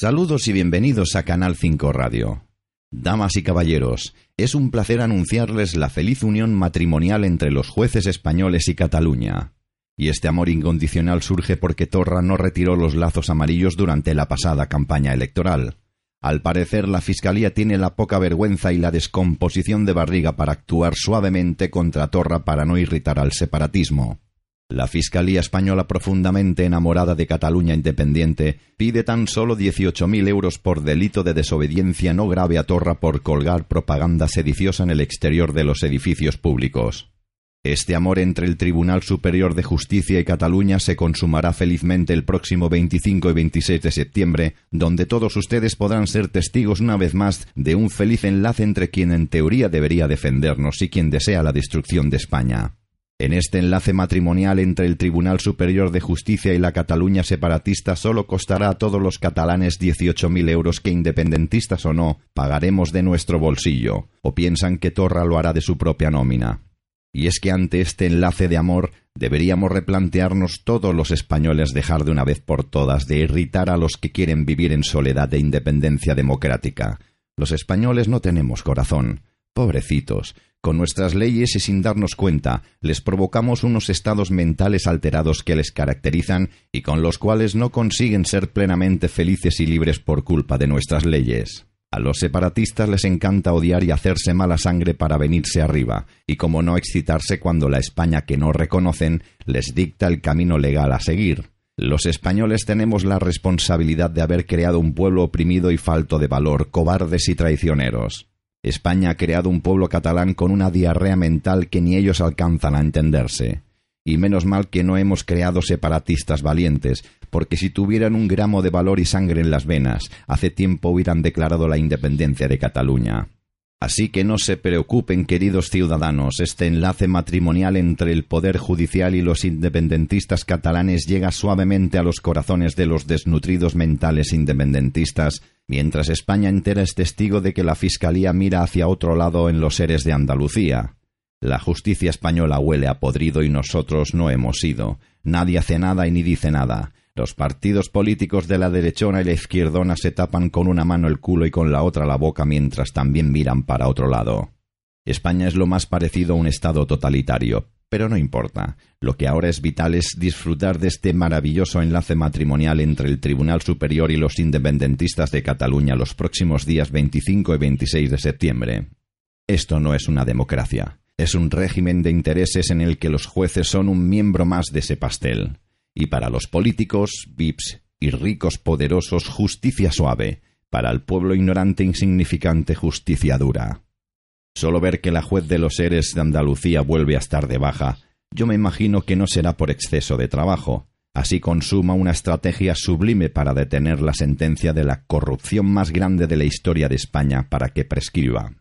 Saludos y bienvenidos a Canal 5 Radio. Damas y caballeros, es un placer anunciarles la feliz unión matrimonial entre los jueces españoles y Cataluña. Y este amor incondicional surge porque Torra no retiró los lazos amarillos durante la pasada campaña electoral. Al parecer, la Fiscalía tiene la poca vergüenza y la descomposición de barriga para actuar suavemente contra Torra para no irritar al separatismo. La Fiscalía Española, profundamente enamorada de Cataluña Independiente, pide tan solo 18.000 euros por delito de desobediencia no grave a Torra por colgar propaganda sediciosa en el exterior de los edificios públicos. Este amor entre el Tribunal Superior de Justicia y Cataluña se consumará felizmente el próximo 25 y 26 de septiembre, donde todos ustedes podrán ser testigos una vez más de un feliz enlace entre quien en teoría debería defendernos y quien desea la destrucción de España. En este enlace matrimonial entre el Tribunal Superior de Justicia y la Cataluña separatista solo costará a todos los catalanes 18.000 euros que independentistas o no pagaremos de nuestro bolsillo, o piensan que Torra lo hará de su propia nómina. Y es que ante este enlace de amor deberíamos replantearnos todos los españoles dejar de una vez por todas de irritar a los que quieren vivir en soledad e independencia democrática. Los españoles no tenemos corazón. Pobrecitos, con nuestras leyes y sin darnos cuenta, les provocamos unos estados mentales alterados que les caracterizan y con los cuales no consiguen ser plenamente felices y libres por culpa de nuestras leyes. A los separatistas les encanta odiar y hacerse mala sangre para venirse arriba, y como no excitarse cuando la España que no reconocen les dicta el camino legal a seguir. Los españoles tenemos la responsabilidad de haber creado un pueblo oprimido y falto de valor, cobardes y traicioneros. España ha creado un pueblo catalán con una diarrea mental que ni ellos alcanzan a entenderse. Y menos mal que no hemos creado separatistas valientes, porque si tuvieran un gramo de valor y sangre en las venas, hace tiempo hubieran declarado la independencia de Cataluña. Así que no se preocupen, queridos ciudadanos, este enlace matrimonial entre el Poder Judicial y los independentistas catalanes llega suavemente a los corazones de los desnutridos mentales independentistas, mientras España entera es testigo de que la Fiscalía mira hacia otro lado en los seres de Andalucía. La justicia española huele a podrido y nosotros no hemos ido. Nadie hace nada y ni dice nada. Los partidos políticos de la derechona y la izquierdona se tapan con una mano el culo y con la otra la boca mientras también miran para otro lado. España es lo más parecido a un Estado totalitario, pero no importa. Lo que ahora es vital es disfrutar de este maravilloso enlace matrimonial entre el Tribunal Superior y los independentistas de Cataluña los próximos días 25 y 26 de septiembre. Esto no es una democracia. Es un régimen de intereses en el que los jueces son un miembro más de ese pastel. Y para los políticos, VIPs y ricos poderosos, justicia suave. Para el pueblo ignorante e insignificante, justicia dura. Solo ver que la juez de los seres de Andalucía vuelve a estar de baja, yo me imagino que no será por exceso de trabajo. Así consuma una estrategia sublime para detener la sentencia de la corrupción más grande de la historia de España para que prescriba.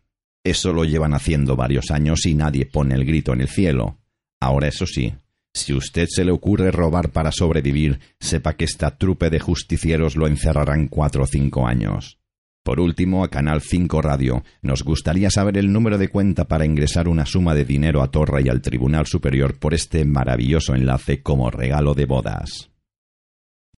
Eso lo llevan haciendo varios años y nadie pone el grito en el cielo. Ahora eso sí, si usted se le ocurre robar para sobrevivir, sepa que esta trupe de justicieros lo encerrarán cuatro o cinco años. Por último, a Canal 5 Radio, nos gustaría saber el número de cuenta para ingresar una suma de dinero a Torra y al Tribunal Superior por este maravilloso enlace como regalo de bodas.